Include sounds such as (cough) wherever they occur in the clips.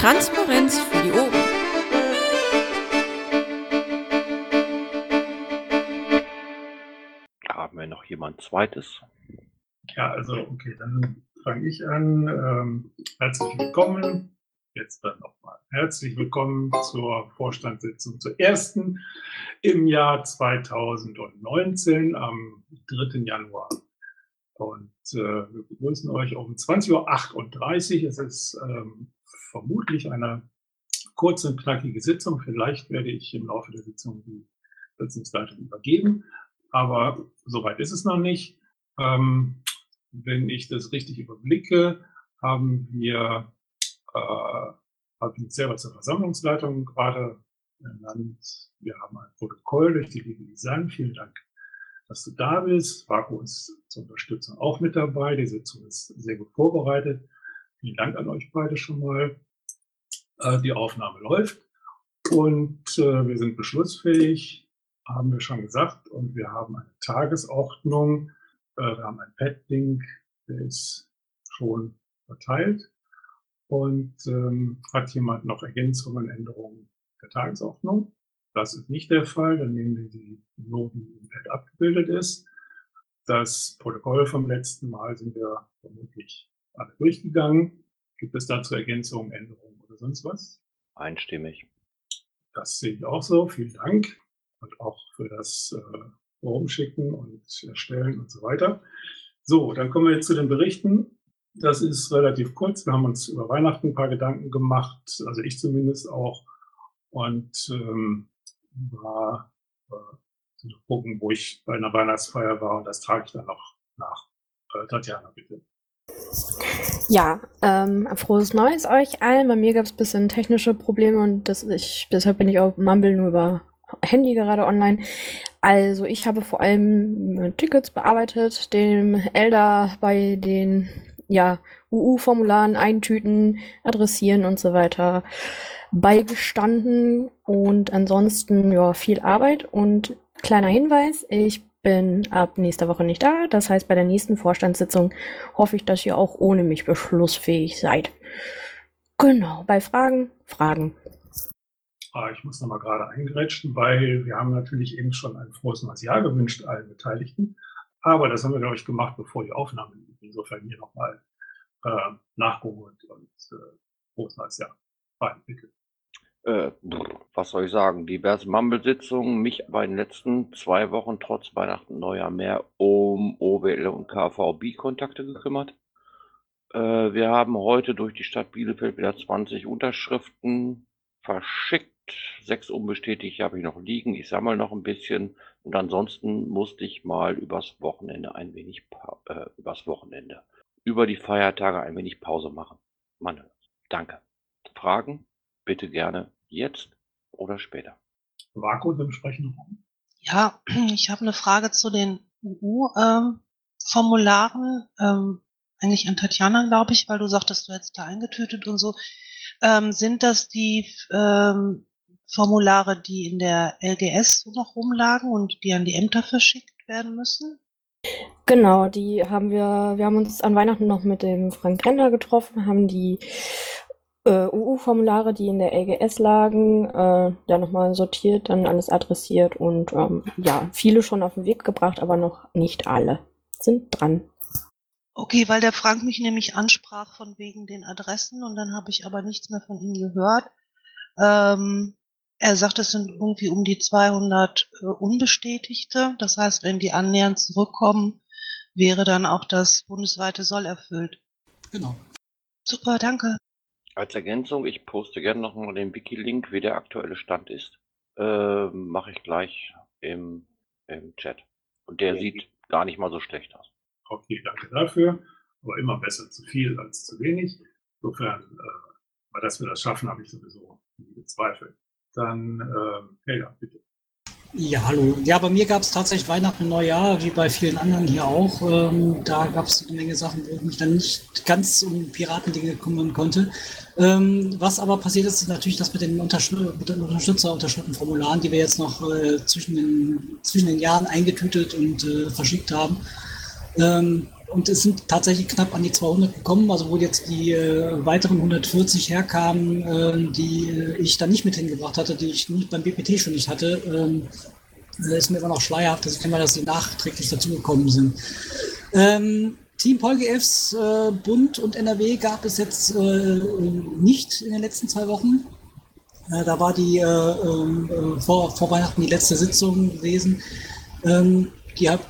Transparenz für die Ohren. Haben wir noch jemand zweites? Ja, also okay, dann fange ich an. Ähm, herzlich willkommen. Jetzt dann nochmal herzlich willkommen zur Vorstandssitzung zur ersten im Jahr 2019 am 3. Januar. Und äh, wir begrüßen euch um 20.38 Uhr. Es ist ähm, vermutlich eine kurze knackige Sitzung. Vielleicht werde ich im Laufe der Sitzung die Sitzungsleitung übergeben. Aber soweit ist es noch nicht. Ähm, wenn ich das richtig überblicke, haben wir, äh, habe ich mich selber zur Versammlungsleitung gerade ernannt. Wir haben ein Protokoll durch die Liebe Design. Vielen Dank, dass du da bist. Vaku ist zur Unterstützung auch mit dabei. Die Sitzung ist sehr gut vorbereitet. Vielen Dank an euch beide schon mal. Äh, die Aufnahme läuft und äh, wir sind beschlussfähig, haben wir schon gesagt. Und wir haben eine Tagesordnung. Äh, wir haben ein Pad-Link, der ist schon verteilt. Und ähm, hat jemand noch Ergänzungen, Änderungen der Tagesordnung? Das ist nicht der Fall. Dann nehmen wir die so, wie im Pad abgebildet ist. Das Protokoll vom letzten Mal sind wir vermutlich alle durchgegangen. Gibt es dazu Ergänzungen, Änderungen oder sonst was? Einstimmig. Das sehe ich auch so. Vielen Dank. Und auch für das äh, Rumschicken und Erstellen und so weiter. So, dann kommen wir jetzt zu den Berichten. Das ist relativ kurz. Wir haben uns über Weihnachten ein paar Gedanken gemacht, also ich zumindest auch. Und ähm, war äh, gucken, wo ich bei einer Weihnachtsfeier war. Und das trage ich dann noch nach. Äh, Tatjana, bitte. Ja, ähm, frohes Neues euch allen. Bei mir gab es ein bisschen technische Probleme und das ich, deshalb bin ich auf Mumble nur über Handy gerade online. Also ich habe vor allem Tickets bearbeitet, dem Elder bei den ja, UU-Formularen eintüten, adressieren und so weiter beigestanden und ansonsten ja viel Arbeit und kleiner Hinweis, ich bin ab nächster Woche nicht da. Das heißt, bei der nächsten Vorstandssitzung hoffe ich, dass ihr auch ohne mich beschlussfähig seid. Genau, bei Fragen, Fragen. Ah, ich muss nochmal gerade eingrätschen, weil wir haben natürlich eben schon ein frohes neues Jahr gewünscht allen Beteiligten. Aber das haben wir, glaube ich, gemacht, bevor die Aufnahme lief. Insofern hier nochmal äh, nachgeholt und äh, frohes neues Jahr. Fein, bitte. Äh, was soll ich sagen? Diverse Mumble-Sitzungen, mich bei den letzten zwei Wochen trotz Weihnachten Neujahr mehr um OWL und KVB-Kontakte gekümmert. Äh, wir haben heute durch die Stadt Bielefeld wieder 20 Unterschriften verschickt. Sechs unbestätigt habe ich noch liegen. Ich sammle noch ein bisschen. Und ansonsten musste ich mal übers Wochenende ein wenig, äh, übers Wochenende, über die Feiertage ein wenig Pause machen. Mann, danke. Fragen? Bitte gerne jetzt oder später. Vaku, wir besprechen noch. Ja, (clears throat) ich habe eine Frage zu den UU-Formularen. Ähm, ähm, eigentlich an Tatjana, glaube ich, weil du sagtest, du hättest da eingetütet und so. Ähm, sind das die ähm, Formulare, die in der LGS noch rumlagen und die an die Ämter verschickt werden müssen? Genau, die haben wir, wir haben uns an Weihnachten noch mit dem Frank Renner getroffen, haben die äh, UU-Formulare, die in der LGS lagen, äh, ja nochmal sortiert, dann alles adressiert und ähm, ja, viele schon auf den Weg gebracht, aber noch nicht alle sind dran. Okay, weil der Frank mich nämlich ansprach von wegen den Adressen und dann habe ich aber nichts mehr von ihm gehört. Ähm, er sagt, es sind irgendwie um die 200 äh, Unbestätigte. Das heißt, wenn die annähernd zurückkommen, wäre dann auch das bundesweite Soll erfüllt. Genau. Super, danke. Als Ergänzung, ich poste gerne noch mal den Wiki-Link, wie der aktuelle Stand ist. Äh, Mache ich gleich im, im Chat. Und der sieht gar nicht mal so schlecht aus. Okay, danke dafür. Aber immer besser zu viel als zu wenig. Insofern, äh, weil dass wir das schaffen, habe ich sowieso nie Zweifel. Dann, äh, Helga, bitte. Ja, hallo. Ja, bei mir gab es tatsächlich Weihnachten und Neujahr, wie bei vielen anderen hier auch. Ähm, da gab es eine Menge Sachen, wo ich mich dann nicht ganz um Piratendinge kümmern konnte. Ähm, was aber passiert ist, ist natürlich das mit den, Untersch mit den Unterstützerunterschriftenformularen, die wir jetzt noch äh, zwischen, den, zwischen den Jahren eingetütet und äh, verschickt haben. Ähm, und es sind tatsächlich knapp an die 200 gekommen, also wo jetzt die äh, weiteren 140 herkamen, äh, die ich dann nicht mit hingebracht hatte, die ich nicht beim BPT schon nicht hatte, ähm, äh, ist mir immer noch schleierhaft, dass ich mal, dass sie nachträglich dazugekommen sind. Ähm, Team PolGFs, äh, Bund und NRW gab es jetzt äh, nicht in den letzten zwei Wochen. Äh, da war die äh, äh, vor, vor Weihnachten die letzte Sitzung gewesen. Ähm, die, hat,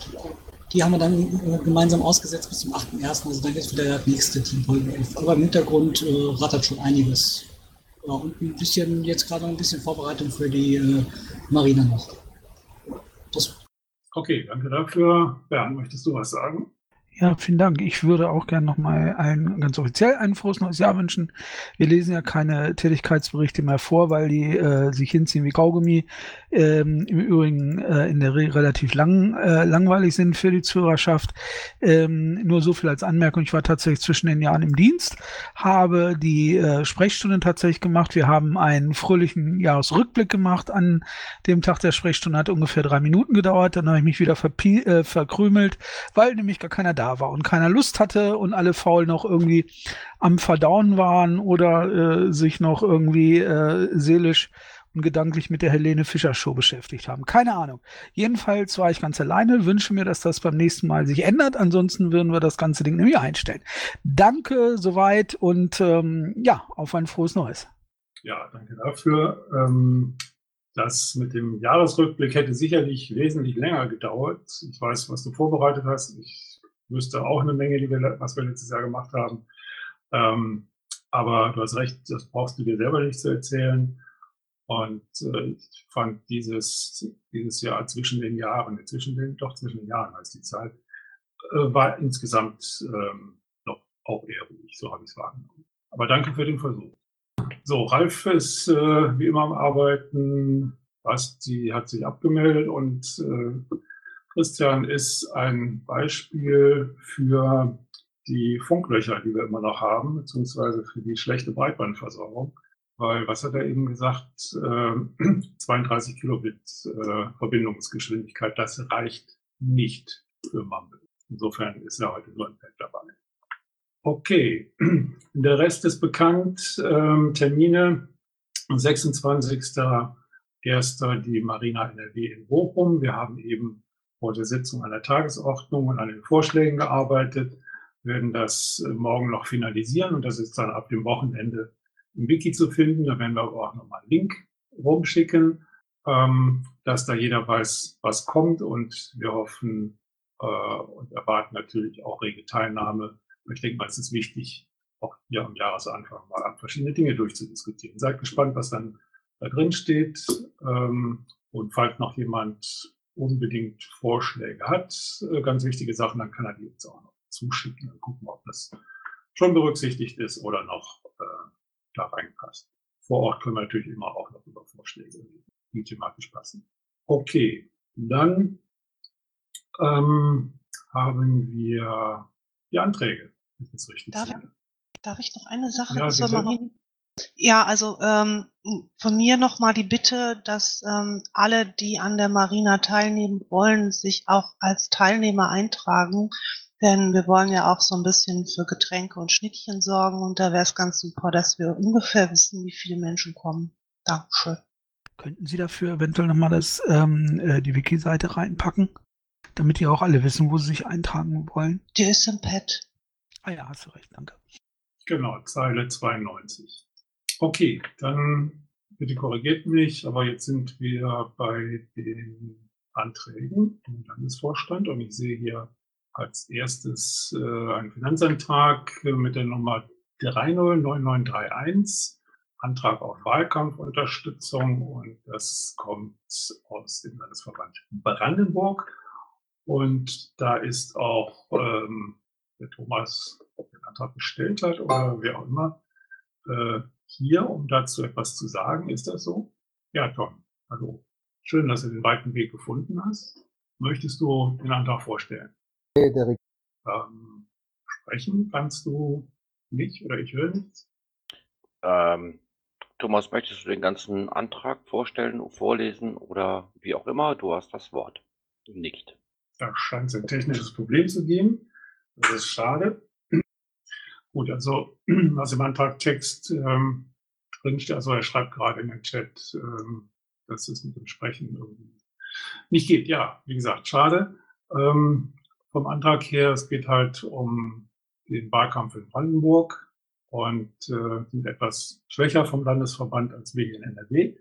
die haben wir dann äh, gemeinsam ausgesetzt bis zum 8.1. Also dann ist wieder der nächste Team PolGF. Aber im Hintergrund rattert schon einiges. Ja, und ein bisschen, jetzt gerade noch ein bisschen Vorbereitung für die Marine noch. Das okay, danke dafür. Bernd, möchtest du was sagen? Ja, vielen Dank. Ich würde auch gerne nochmal allen ganz offiziell ein frohes neues Jahr wünschen. Wir lesen ja keine Tätigkeitsberichte mehr vor, weil die äh, sich hinziehen wie Kaugummi. Ähm, Im Übrigen äh, in der Regel relativ lang, äh, langweilig sind für die Zuhörerschaft. Ähm, nur so viel als Anmerkung. Ich war tatsächlich zwischen den Jahren im Dienst, habe die äh, Sprechstunde tatsächlich gemacht. Wir haben einen fröhlichen Jahresrückblick gemacht. An dem Tag der Sprechstunde hat ungefähr drei Minuten gedauert. Dann habe ich mich wieder äh, verkrümelt, weil nämlich gar keiner da war und keiner Lust hatte und alle faul noch irgendwie am Verdauen waren oder äh, sich noch irgendwie äh, seelisch und gedanklich mit der Helene Fischer Show beschäftigt haben. Keine Ahnung. Jedenfalls war ich ganz alleine, wünsche mir, dass das beim nächsten Mal sich ändert. Ansonsten würden wir das ganze Ding nämlich einstellen. Danke soweit und ähm, ja, auf ein frohes Neues. Ja, danke dafür. Ähm, das mit dem Jahresrückblick hätte sicherlich wesentlich länger gedauert. Ich weiß, was du vorbereitet hast. Ich wüsste auch eine Menge, die wir, was wir letztes Jahr gemacht haben. Ähm, aber du hast recht, das brauchst du dir selber nicht zu erzählen. Und äh, ich fand dieses, dieses Jahr zwischen den Jahren, zwischen den, doch zwischen den Jahren als die Zeit, äh, war insgesamt ähm, noch auch eher ruhig, so habe ich es wahrgenommen. Aber danke für den Versuch. So, Ralf ist äh, wie immer am Arbeiten. Basti hat sich abgemeldet und äh, Christian ist ein Beispiel für die Funklöcher, die wir immer noch haben, beziehungsweise für die schlechte Breitbandversorgung. Weil, was hat er eben gesagt, äh, (clears throat) 32 Kilobit äh, Verbindungsgeschwindigkeit, das reicht nicht für Mumble. Insofern ist er heute nur ein Pad dabei. Okay, (clears throat) der Rest ist bekannt. Ähm, Termine 26.01. die Marina NRW in Bochum. Wir haben eben vor der Sitzung an der Tagesordnung und an den Vorschlägen gearbeitet, werden das äh, morgen noch finalisieren und das ist dann ab dem Wochenende im Wiki zu finden. Da werden wir aber auch nochmal einen Link rumschicken, ähm, dass da jeder weiß, was kommt und wir hoffen äh, und erwarten natürlich auch rege Teilnahme. Ich denke mal, es ist wichtig, auch hier am Jahresanfang mal verschiedene Dinge durchzudiskutieren. Seid gespannt, was dann da drin steht. Ähm, und falls noch jemand unbedingt Vorschläge hat, äh, ganz wichtige Sachen, dann kann er die uns auch noch zuschicken und gucken, ob das schon berücksichtigt ist oder noch äh, da reinpasst. Vor Ort können wir natürlich immer auch noch über Vorschläge reden, die thematisch passen. Okay, dann ähm, haben wir die Anträge. Das richtig darf, darf ich noch eine Sache ja, zur Marine? Ja, also ähm, von mir nochmal die Bitte, dass ähm, alle, die an der Marina teilnehmen wollen, sich auch als Teilnehmer eintragen. Denn wir wollen ja auch so ein bisschen für Getränke und Schnittchen sorgen und da wäre es ganz super, dass wir ungefähr wissen, wie viele Menschen kommen. Dankeschön. Könnten Sie dafür eventuell nochmal das, ähm, äh, die Wiki-Seite reinpacken, damit die auch alle wissen, wo sie sich eintragen wollen? Die ist im Pad. Ah ja, hast du recht, danke. Genau, Zeile 92. Okay, dann bitte korrigiert mich, aber jetzt sind wir bei den Anträgen. Im Landesvorstand und ich sehe hier als erstes äh, einen Finanzantrag mit der Nummer 309931, Antrag auf Wahlkampfunterstützung und das kommt aus dem Landesverband Brandenburg. Und da ist auch ähm, der Thomas, der den Antrag gestellt hat oder wer auch immer, äh, hier, um dazu etwas zu sagen. Ist das so? Ja, Tom. Hallo. Schön, dass du den weiten Weg gefunden hast. Möchtest du den Antrag vorstellen? Hey, Derek. Ähm, sprechen kannst du nicht oder ich höre nichts? Ähm, Thomas, möchtest du den ganzen Antrag vorstellen, vorlesen oder wie auch immer? Du hast das Wort. Nicht. Da scheint es ein technisches Problem zu geben. Das ist schade. Gut, also (clears throat) was im Antragtext ähm, drinsteht, also er schreibt gerade in den Chat, ähm, dass es mit dem Sprechen irgendwie nicht geht. Ja, wie gesagt, schade. Ähm, vom Antrag her, es geht halt um den Wahlkampf in Brandenburg und äh, sind etwas schwächer vom Landesverband als wir in NRW,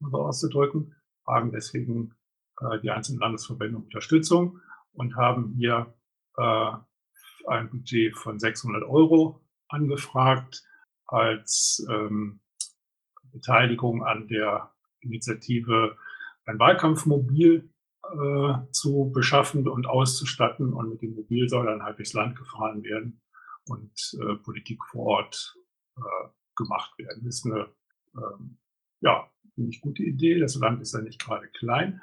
um so auszudrücken, fragen deswegen äh, die einzelnen Landesverbände Unterstützung und haben hier äh, ein Budget von 600 Euro angefragt als ähm, Beteiligung an der Initiative ein Wahlkampfmobil äh, zu beschaffen und auszustatten. Und mit dem Mobil soll dann halt durchs Land gefahren werden und äh, Politik vor Ort äh, gemacht werden. Das ist eine, ähm, ja, ziemlich gute Idee. Das Land ist ja nicht gerade klein.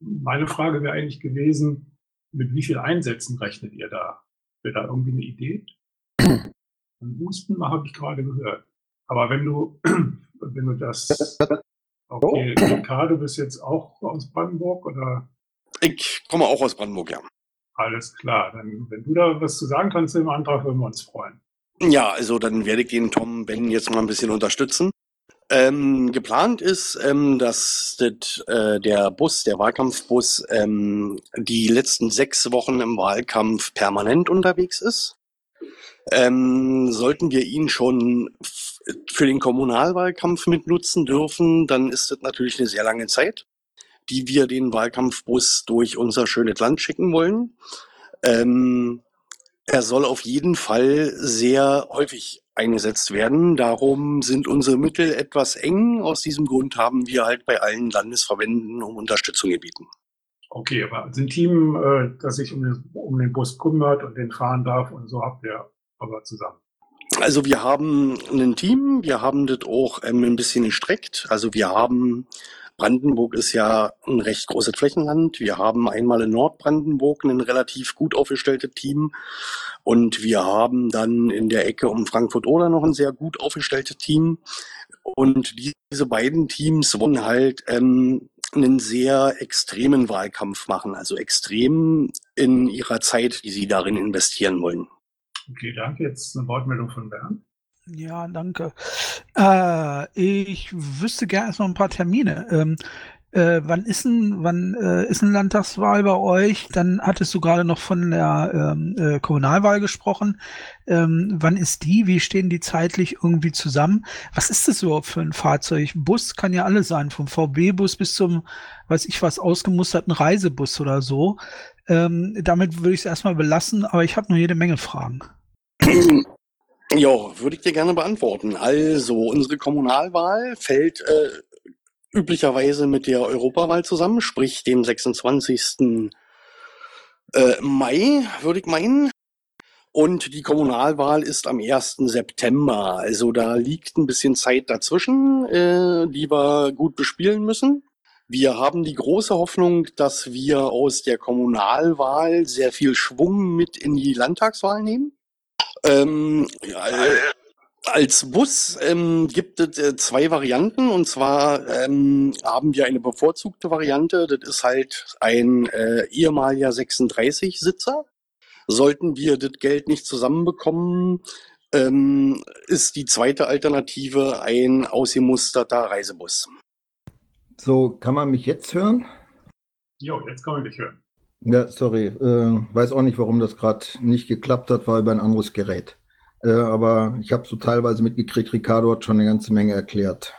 Meine Frage wäre eigentlich gewesen, mit wie viel Einsätzen rechnet ihr da? Wäre da irgendwie eine Idee? (clears throat) Ein Husten habe ich gerade gehört. Aber wenn du, (clears throat) wenn du das, okay, Ricardo, du bist jetzt auch aus Brandenburg oder? Ich komme auch aus Brandenburg, ja. Alles klar. Dann, wenn du da was zu sagen kannst im Antrag, würden wir uns freuen. Ja, also dann werde ich den Tom Ben jetzt mal ein bisschen unterstützen. Ähm, geplant ist, ähm, dass das, äh, der Bus, der Wahlkampfbus, ähm, die letzten sechs Wochen im Wahlkampf permanent unterwegs ist. Ähm, sollten wir ihn schon für den Kommunalwahlkampf mitnutzen dürfen, dann ist das natürlich eine sehr lange Zeit, die wir den Wahlkampfbus durch unser schönes Land schicken wollen. Ähm, er soll auf jeden Fall sehr häufig eingesetzt werden. Darum sind unsere Mittel etwas eng. Aus diesem Grund haben wir halt bei allen Landesverbänden um Unterstützung gebeten. Okay, aber ein Team, äh, das sich um den, um den Bus kümmert und den fahren darf und so habt ihr aber zusammen. Also wir haben ein Team, wir haben das auch ähm, ein bisschen gestreckt. Also wir haben Brandenburg ist ja ein recht großes Flächenland. Wir haben einmal in Nordbrandenburg ein relativ gut aufgestelltes Team und wir haben dann in der Ecke um Frankfurt-Oder noch ein sehr gut aufgestelltes Team. Und diese beiden Teams wollen halt ähm, einen sehr extremen Wahlkampf machen, also extrem in ihrer Zeit, die sie darin investieren wollen. Okay, danke. Jetzt eine Wortmeldung von Bernd. Ja, danke. Äh, ich wüsste gerne erst noch ein paar Termine. Ähm, äh, wann ist ein, wann äh, ist ein Landtagswahl bei euch? Dann hattest du gerade noch von der ähm, äh, Kommunalwahl gesprochen. Ähm, wann ist die? Wie stehen die zeitlich irgendwie zusammen? Was ist das überhaupt für ein Fahrzeug? Bus kann ja alles sein, vom VB-Bus bis zum, weiß ich was, ausgemusterten Reisebus oder so. Ähm, damit würde ich es erstmal belassen, aber ich habe nur jede Menge Fragen. (clears throat) Ja, würde ich dir gerne beantworten. Also, unsere Kommunalwahl fällt äh, üblicherweise mit der Europawahl zusammen, sprich dem 26. Äh, Mai, würde ich meinen. Und die Kommunalwahl ist am 1. September. Also da liegt ein bisschen Zeit dazwischen, äh, die wir gut bespielen müssen. Wir haben die große Hoffnung, dass wir aus der Kommunalwahl sehr viel Schwung mit in die Landtagswahl nehmen. Ähm, äh, als Bus ähm, gibt es äh, zwei Varianten und zwar ähm, haben wir eine bevorzugte Variante. Das ist halt ein äh, ehemaliger 36-Sitzer. Sollten wir das Geld nicht zusammenbekommen, ähm, ist die zweite Alternative ein ausgemusterter Reisebus. So, kann man mich jetzt hören? Jo, jetzt kann man dich hören. Ja, sorry. Äh, weiß auch nicht, warum das gerade nicht geklappt hat, war über ein anderes Gerät. Äh, aber ich habe so teilweise mitgekriegt, Ricardo hat schon eine ganze Menge erklärt.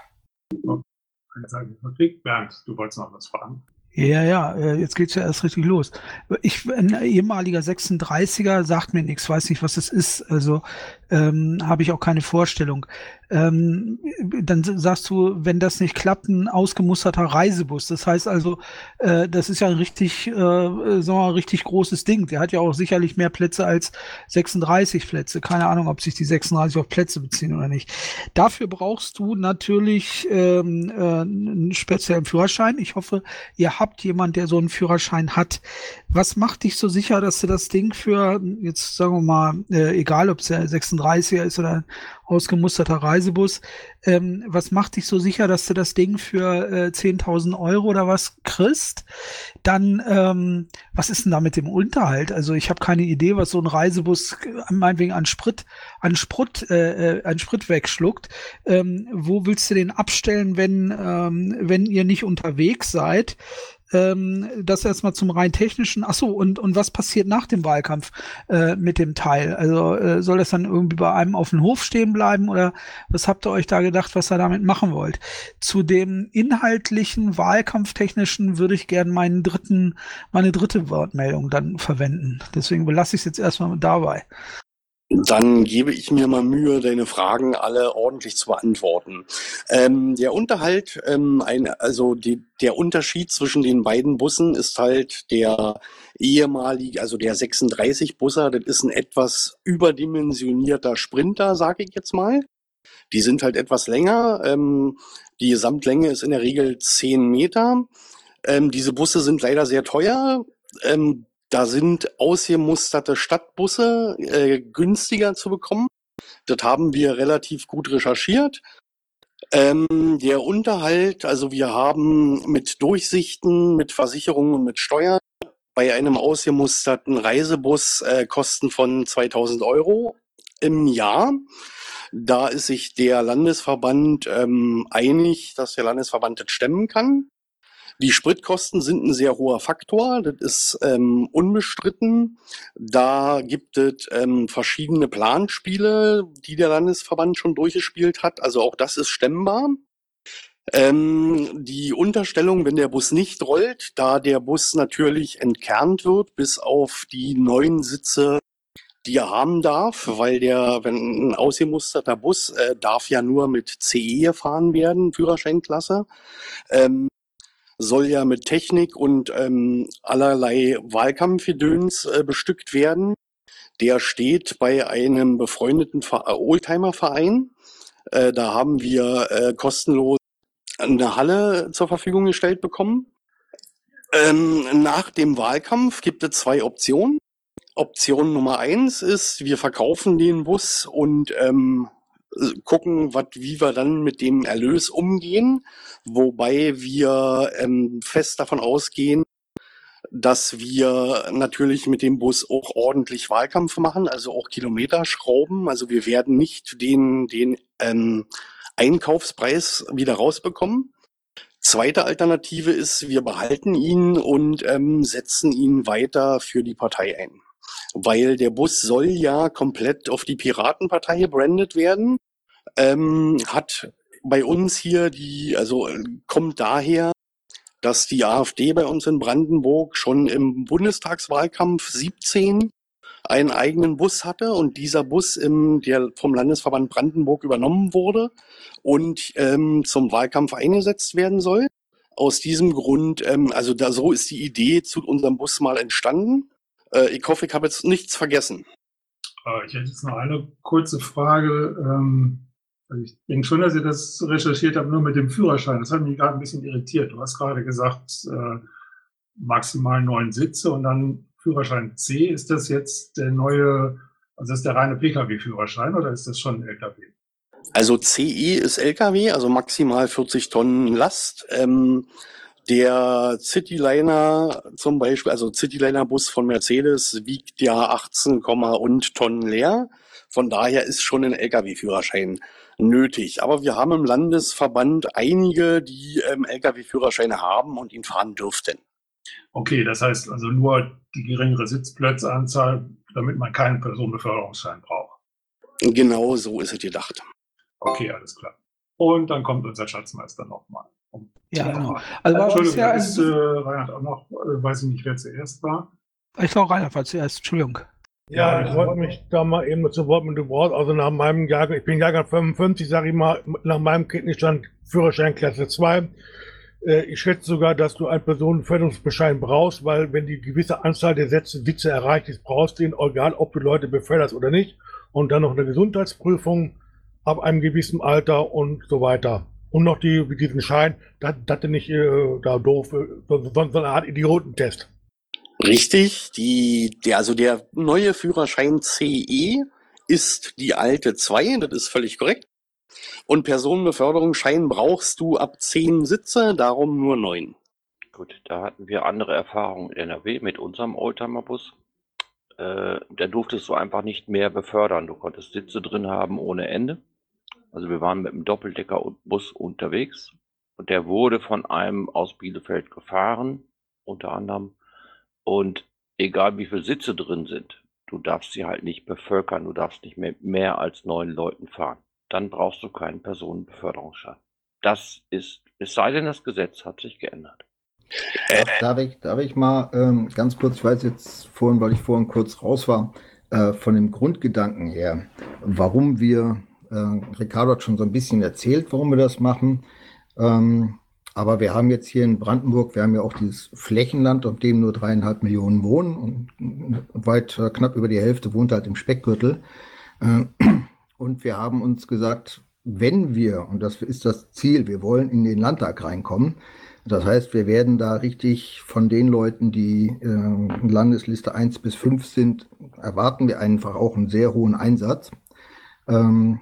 Bernd, du wolltest noch was fragen. Ja, ja, äh, jetzt geht's ja erst richtig los. Ich, ein ehemaliger 36er sagt mir nichts, weiß nicht, was es ist. Also ähm, habe ich auch keine Vorstellung. Ähm, dann sagst du, wenn das nicht klappt, ein ausgemusterter Reisebus. Das heißt also, äh, das ist ja ein richtig, äh, sagen wir mal, richtig großes Ding. Der hat ja auch sicherlich mehr Plätze als 36 Plätze. Keine Ahnung, ob sich die 36 auf Plätze beziehen oder nicht. Dafür brauchst du natürlich ähm, äh, einen speziellen Führerschein. Ich hoffe, ihr habt jemand, der so einen Führerschein hat. was macht dich so sicher, dass du das Ding für, jetzt sagen wir mal, äh, egal ob es der 36er ist oder ein ausgemusterter Reisebus, ähm, was macht dich so sicher, dass du das Ding für äh, 10.000 Euro oder was kriegst? Dann, ähm, was ist denn da mit dem Unterhalt? Also ich habe keine Idee, was so ein Reisebus äh, meinetwegen an Sprit, an Sprit, äh, äh, an Sprit wegschluckt. Ähm, wo willst du den abstellen, wenn, ähm, wenn ihr nicht unterwegs seid? Ähm, das erstmal zum rein technischen. Ach so, und, und was passiert nach dem Wahlkampf äh, mit dem Teil? Also äh, soll das dann irgendwie bei einem auf dem Hof stehen bleiben oder was habt ihr euch da gedacht, was ihr damit machen wollt? Zu dem inhaltlichen, wahlkampftechnischen würde ich gerne meinen dritten, meine dritte Wortmeldung dann verwenden. Deswegen belasse ich es jetzt erstmal dabei. Dann gebe ich mir mal Mühe, deine Fragen alle ordentlich zu beantworten. Ähm, der Unterhalt, ähm, ein, also die, der Unterschied zwischen den beiden Bussen ist halt der ehemalige, also der 36 Busser, das ist ein etwas überdimensionierter Sprinter, sage ich jetzt mal. Die sind halt etwas länger. Ähm, die Gesamtlänge ist in der Regel 10 Meter. Ähm, diese Busse sind leider sehr teuer. Ähm, da sind ausgemusterte Stadtbusse äh, günstiger zu bekommen. Das haben wir relativ gut recherchiert. Ähm, der Unterhalt, also wir haben mit Durchsichten, mit Versicherungen und mit Steuern bei einem ausgemusterten Reisebus äh, Kosten von 2000 Euro im Jahr. Da ist sich der Landesverband ähm, einig, dass der Landesverband das stemmen kann. Die Spritkosten sind ein sehr hoher Faktor, das ist ähm, unbestritten. Da gibt es ähm, verschiedene Planspiele, die der Landesverband schon durchgespielt hat. Also auch das ist stemmbar. Ähm, die Unterstellung, wenn der Bus nicht rollt, da der Bus natürlich entkernt wird, bis auf die neuen Sitze, die er haben darf, weil der, wenn ein ausgemusterter Bus äh, darf ja nur mit CE gefahren werden, Führerscheinklasse. Ähm, soll ja mit Technik und ähm, allerlei Wahlkampfgedöns äh, bestückt werden. Der steht bei einem befreundeten äh, Oldtimer-Verein. Äh, da haben wir äh, kostenlos eine Halle zur Verfügung gestellt bekommen. Ähm, nach dem Wahlkampf gibt es zwei Optionen. Option Nummer eins ist, wir verkaufen den Bus und ähm, gucken, wat, wie wir dann mit dem Erlös umgehen, wobei wir ähm, fest davon ausgehen, dass wir natürlich mit dem Bus auch ordentlich Wahlkampf machen, also auch Kilometer schrauben. Also wir werden nicht den, den ähm, Einkaufspreis wieder rausbekommen. Zweite Alternative ist, wir behalten ihn und ähm, setzen ihn weiter für die Partei ein weil der Bus soll ja komplett auf die Piratenpartei gebrandet werden. Ähm, hat bei uns hier die, also äh, kommt daher, dass die AfD bei uns in Brandenburg schon im Bundestagswahlkampf 17 einen eigenen Bus hatte und dieser Bus im, der vom Landesverband Brandenburg übernommen wurde und ähm, zum Wahlkampf eingesetzt werden soll. Aus diesem Grund, ähm, also da so ist die Idee zu unserem Bus mal entstanden. Äh, ich hoffe, ich habe jetzt nichts vergessen. Äh, ich hätte jetzt noch eine kurze Frage. Ähm, also ich denke schon, dass ihr das recherchiert habt, nur mit dem Führerschein. Das hat mich gerade ein bisschen irritiert. Du hast gerade gesagt, äh, maximal neun Sitze und dann Führerschein C. Ist das jetzt der neue, also ist der reine Pkw-Führerschein oder ist das schon LKW? Also CE ist LKW, also maximal 40 Tonnen Last. Ähm, der Cityliner zum Beispiel, also Cityliner-Bus von Mercedes wiegt ja 18, und Tonnen leer. Von daher ist schon ein Lkw-Führerschein nötig. Aber wir haben im Landesverband einige, die ähm, Lkw-Führerscheine haben und ihn fahren dürften. Okay, das heißt also nur die geringere Sitzplätzeanzahl, damit man keinen Personenbeförderungsschein braucht. Genau so ist es gedacht. Okay, alles klar. Und dann kommt unser Schatzmeister nochmal. Ja, genau. Also, Entschuldigung, ja ist äh, Reinhard auch noch, äh, weiß ich nicht, wer zuerst war. Ich glaube, Reinhard war zuerst, Entschuldigung. Ja, ich wollte mich da mal eben zu Wort mit dem Wort, also nach meinem Jahrgang, ich bin Jahrgang 55, sage ich mal, nach meinem Kenntnisstand Führerschein Klasse 2. Äh, ich schätze sogar, dass du einen Personenförderungsbeschein brauchst, weil wenn die gewisse Anzahl der Sätze, Witze erreicht ist, brauchst du ihn, egal ob du Leute beförderst oder nicht. Und dann noch eine Gesundheitsprüfung ab einem gewissen Alter und so weiter. Und noch die, diesen Schein, dass das nicht äh, da doof, äh, sondern so, so eine Art Idiotentest. Richtig, die, der, also der neue Führerschein CE ist die alte 2, das ist völlig korrekt. Und Personenbeförderungsschein brauchst du ab 10 Sitze, darum nur 9. Gut, da hatten wir andere Erfahrungen in NRW mit unserem Oldtimer-Bus. Äh, da durftest du einfach nicht mehr befördern. Du konntest Sitze drin haben ohne Ende. Also wir waren mit einem Doppeldeckerbus unterwegs und der wurde von einem aus Bielefeld gefahren, unter anderem. Und egal wie viele Sitze drin sind, du darfst sie halt nicht bevölkern, du darfst nicht mehr, mehr als neun Leuten fahren. Dann brauchst du keinen Personenbeförderungsschein. Das ist, es sei denn, das Gesetz hat sich geändert. Äh, darf, ich, darf ich mal ähm, ganz kurz, ich weiß jetzt vorhin, weil ich vorhin kurz raus war, äh, von dem Grundgedanken her, warum wir, äh, Ricardo hat schon so ein bisschen erzählt, warum wir das machen. Ähm, aber wir haben jetzt hier in Brandenburg, wir haben ja auch dieses Flächenland, auf dem nur dreieinhalb Millionen wohnen und weit äh, knapp über die Hälfte wohnt halt im Speckgürtel. Äh, und wir haben uns gesagt, wenn wir, und das ist das Ziel, wir wollen in den Landtag reinkommen, das heißt, wir werden da richtig von den Leuten, die äh, Landesliste 1 bis 5 sind, erwarten wir einfach auch einen sehr hohen Einsatz. Ähm,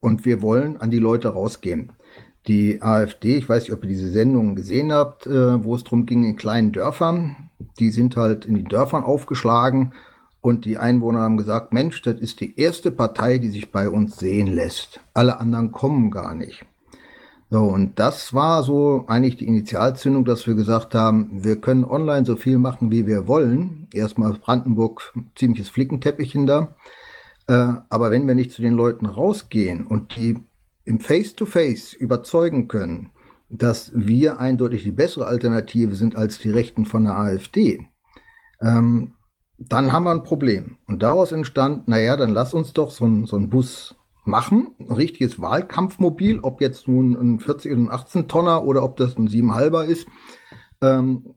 und wir wollen an die Leute rausgehen. Die AfD, ich weiß nicht, ob ihr diese Sendungen gesehen habt, äh, wo es darum ging in kleinen Dörfern. Die sind halt in die Dörfern aufgeschlagen und die Einwohner haben gesagt, Mensch, das ist die erste Partei, die sich bei uns sehen lässt. Alle anderen kommen gar nicht. So, und das war so eigentlich die Initialzündung, dass wir gesagt haben, wir können online so viel machen, wie wir wollen. Erstmal Brandenburg, ziemliches Flickenteppichchen da. Äh, aber wenn wir nicht zu den Leuten rausgehen und die im Face-to-Face -face überzeugen können, dass wir eindeutig die bessere Alternative sind als die Rechten von der AfD, ähm, dann haben wir ein Problem. Und daraus entstand, naja, dann lass uns doch so ein, so Bus machen. Ein richtiges Wahlkampfmobil, ob jetzt nun ein 40 oder ein 18 Tonner oder ob das ein 7,5er ist. Ähm,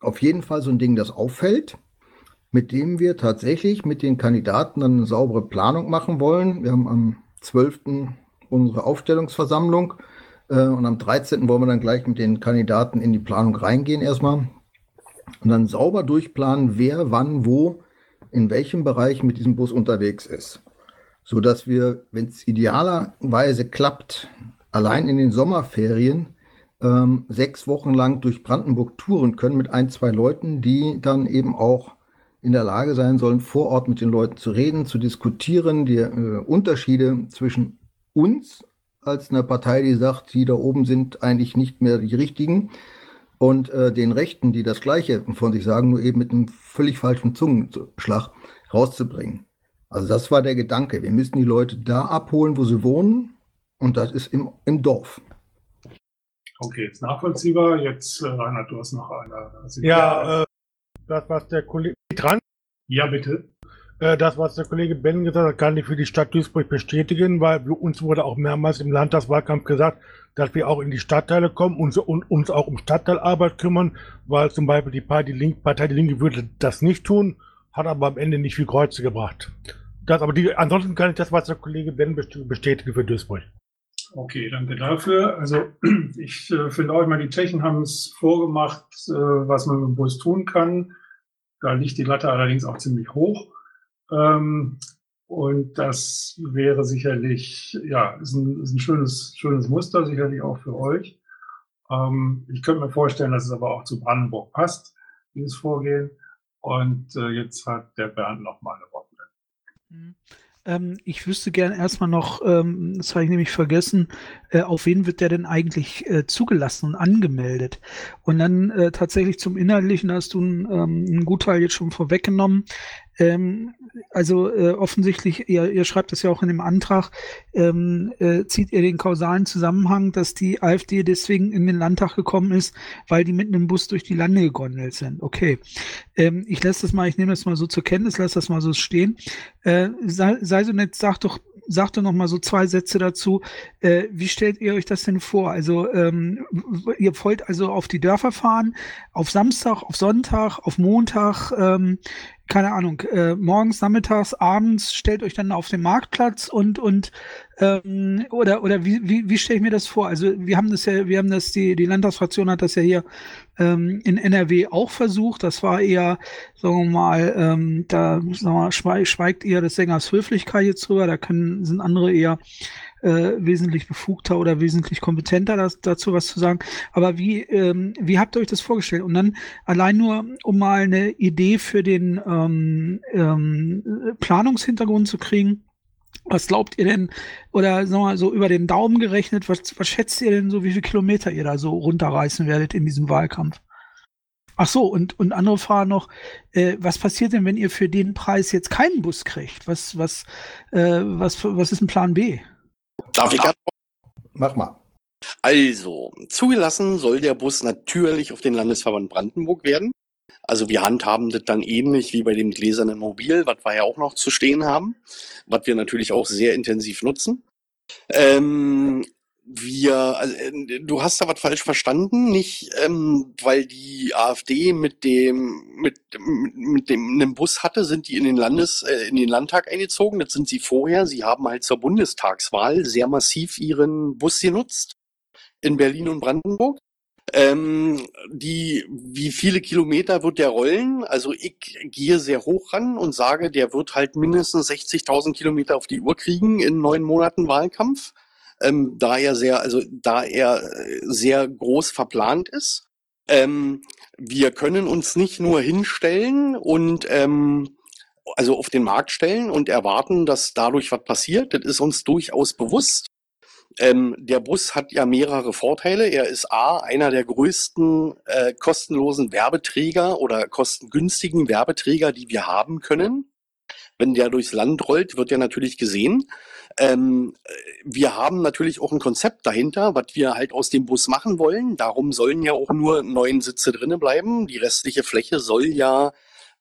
auf jeden Fall so ein Ding, das auffällt, mit dem wir tatsächlich mit den Kandidaten dann eine saubere Planung machen wollen. Wir haben am 12. unsere Aufstellungsversammlung äh, und am 13. wollen wir dann gleich mit den Kandidaten in die Planung reingehen erstmal und dann sauber durchplanen, wer wann wo in welchem Bereich mit diesem Bus unterwegs ist so dass wir, wenn es idealerweise klappt, allein in den Sommerferien ähm, sechs Wochen lang durch Brandenburg touren können mit ein, zwei Leuten, die dann eben auch in der Lage sein sollen, vor Ort mit den Leuten zu reden, zu diskutieren, die äh, Unterschiede zwischen uns als einer Partei, die sagt, die da oben sind eigentlich nicht mehr die richtigen, und äh, den Rechten, die das Gleiche von sich sagen, nur eben mit einem völlig falschen Zungenschlag rauszubringen. Also das war der Gedanke. Wir müssen die Leute da abholen, wo sie wohnen. Und das ist im, im Dorf. Okay, ist nachvollziehbar. Jetzt, äh, Reinhard, du hast noch eine. Ja, äh, das, was der Kollege dran. Ja, bitte. Äh, das, was der Kollege Ben gesagt hat, kann ich für die Stadt Duisburg bestätigen, weil uns wurde auch mehrmals im Landtagswahlkampf gesagt, dass wir auch in die Stadtteile kommen und, uns auch um Stadtteilarbeit kümmern, weil zum Beispiel die Partei Die, Link, Partei die Linke würde das nicht tun, hat aber am Ende nicht viel Kreuze gebracht. Das, aber die, ansonsten kann ich das, was der Kollege Ben bestätigen für Duisburg. Okay, danke dafür. Also (clears throat) ich äh, finde auch immer, die Tschechen haben es vorgemacht, äh, was man mit dem Bus tun kann. Da liegt die Latte allerdings auch ziemlich hoch. Ähm, und das wäre sicherlich, ja, ist ein, ist ein schönes, schönes Muster, sicherlich auch für euch. Ähm, ich könnte mir vorstellen, dass es aber auch zu Brandenburg passt, dieses Vorgehen. Und äh, jetzt hat der Bernd noch mal eine Worte. Mhm. Ähm, ich wüsste gern erstmal noch, ähm, das habe ich nämlich vergessen, äh, auf wen wird der denn eigentlich äh, zugelassen und angemeldet? Und dann äh, tatsächlich zum Inhaltlichen hast du einen, ähm, Gutteil jetzt schon vorweggenommen. Ähm, also äh, offensichtlich, ihr, ihr schreibt das ja auch in dem Antrag, ähm, äh, zieht ihr den kausalen Zusammenhang, dass die AfD deswegen in den Landtag gekommen ist, weil die mit einem Bus durch die Lande gegondelt sind. Okay. Ähm, ich lasse das mal, ich nehme das mal so zur Kenntnis, lasse das mal so stehen. Äh, sei, sei so nett, sag doch sag doch noch mal so zwei Sätze dazu. Äh, wie stellt ihr euch das denn vor? Also ähm, ihr wollt also auf die Dörfer fahren, auf Samstag, auf Sonntag, auf Montag. Ähm, keine Ahnung, äh, morgens, nachmittags, abends stellt euch dann auf den Marktplatz und und ähm, oder oder wie, wie, wie stelle ich mir das vor? Also wir haben das ja, wir haben das, die, die Landtagsfraktion hat das ja hier ähm, in NRW auch versucht. Das war eher, sagen wir mal, ähm, da sagen wir mal, schweigt, eher des Sängers Höflichkeit jetzt drüber, da können sind andere eher äh, wesentlich befugter oder wesentlich kompetenter das, dazu was zu sagen. Aber wie, ähm, wie habt ihr euch das vorgestellt? Und dann allein nur, um mal eine Idee für den ähm, ähm, Planungshintergrund zu kriegen. Was glaubt ihr denn, oder sagen wir mal so über den Daumen gerechnet, was, was schätzt ihr denn so, wie viele Kilometer ihr da so runterreißen werdet in diesem Wahlkampf? Ach so, und, und andere Frage noch, äh, was passiert denn, wenn ihr für den Preis jetzt keinen Bus kriegt? Was, was, äh, was, was ist ein Plan B? Darf ich Mach mal. Also, zugelassen soll der Bus natürlich auf den Landesverband Brandenburg werden. Also wir handhaben das dann ähnlich wie bei dem gläsernen Mobil, was wir ja auch noch zu stehen haben, was wir natürlich auch sehr intensiv nutzen. Ähm, wir, also, äh, du hast da was falsch verstanden, nicht ähm, weil die AfD mit dem mit, mit dem einem Bus hatte, sind die in den Landes äh, in den Landtag eingezogen. Das sind sie vorher. Sie haben halt zur Bundestagswahl sehr massiv ihren Bus genutzt in Berlin und Brandenburg. Ähm, die, wie viele Kilometer wird der rollen? Also ich gehe sehr hoch ran und sage, der wird halt mindestens 60.000 Kilometer auf die Uhr kriegen in neun Monaten Wahlkampf ähm, da er sehr, also da er äh, sehr groß verplant ist. Ähm, wir können uns nicht nur hinstellen und ähm, also auf den Markt stellen und erwarten, dass dadurch was passiert. Das ist uns durchaus bewusst. Ähm, der Bus hat ja mehrere Vorteile. Er ist A, einer der größten äh, kostenlosen Werbeträger oder kostengünstigen Werbeträger, die wir haben können. Wenn der durchs Land rollt, wird er natürlich gesehen. Ähm, wir haben natürlich auch ein Konzept dahinter, was wir halt aus dem Bus machen wollen. Darum sollen ja auch nur neun Sitze drinnen bleiben. Die restliche Fläche soll ja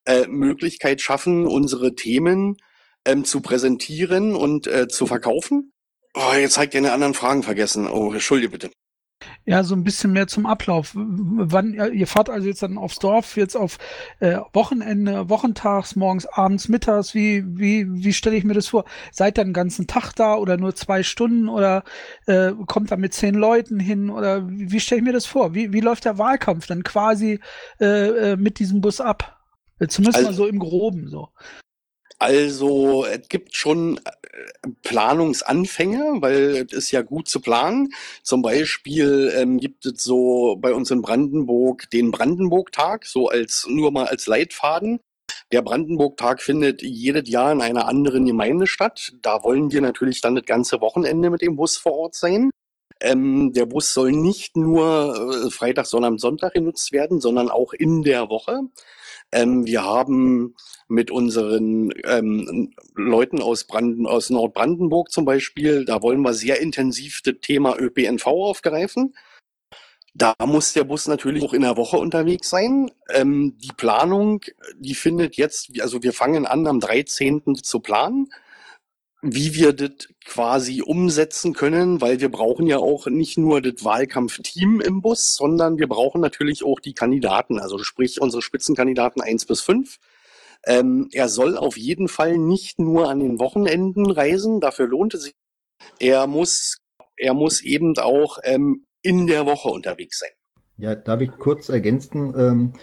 äh, Möglichkeit schaffen, unsere Themen ähm, zu präsentieren und äh, zu verkaufen. Oh, jetzt zeigt ihr eine anderen Fragen vergessen. Oh, entschuldige bitte. Ja, so ein bisschen mehr zum Ablauf. Wann, ihr fahrt also jetzt dann aufs Dorf, jetzt auf äh, Wochenende, wochentags, morgens, abends, mittags. Wie, wie, wie stelle ich mir das vor? Seid ihr den ganzen Tag da oder nur zwei Stunden oder äh, kommt da mit zehn Leuten hin oder wie, wie stelle ich mir das vor? Wie, wie läuft der Wahlkampf dann quasi äh, äh mit diesem Bus ab? Zumindest also, mal so im Groben so. Also es gibt schon äh, Planungsanfänge, weil es ist ja gut zu planen. Zum Beispiel ähm, gibt es so bei uns in Brandenburg den Brandenburg-Tag, so als nur mal als Leitfaden. Der Brandenburg-Tag findet jedes Jahr in einer anderen Gemeinde statt. Da wollen wir natürlich dann das ganze Wochenende mit dem Bus vor Ort sein. Ähm, der Bus soll nicht nur äh, Freitag, Sonntag, Sonntag genutzt werden, sondern auch in der Woche. Ähm, wir haben mit unseren ähm, Leuten aus, Branden, aus Nordbrandenburg zum Beispiel, da wollen wir sehr intensiv das Thema ÖPNV aufgreifen. Da muss der Bus natürlich auch in der Woche unterwegs sein. Ähm, die Planung, die findet jetzt, also wir fangen an am 13. zu planen wie wir das quasi umsetzen können, weil wir brauchen ja auch nicht nur das Wahlkampfteam im Bus, sondern wir brauchen natürlich auch die Kandidaten, also sprich unsere Spitzenkandidaten eins bis fünf. Ähm, er soll auf jeden Fall nicht nur an den Wochenenden reisen, dafür lohnt es sich. Er muss, er muss eben auch ähm, in der Woche unterwegs sein. Ja, darf ich kurz ergänzen? Ähm,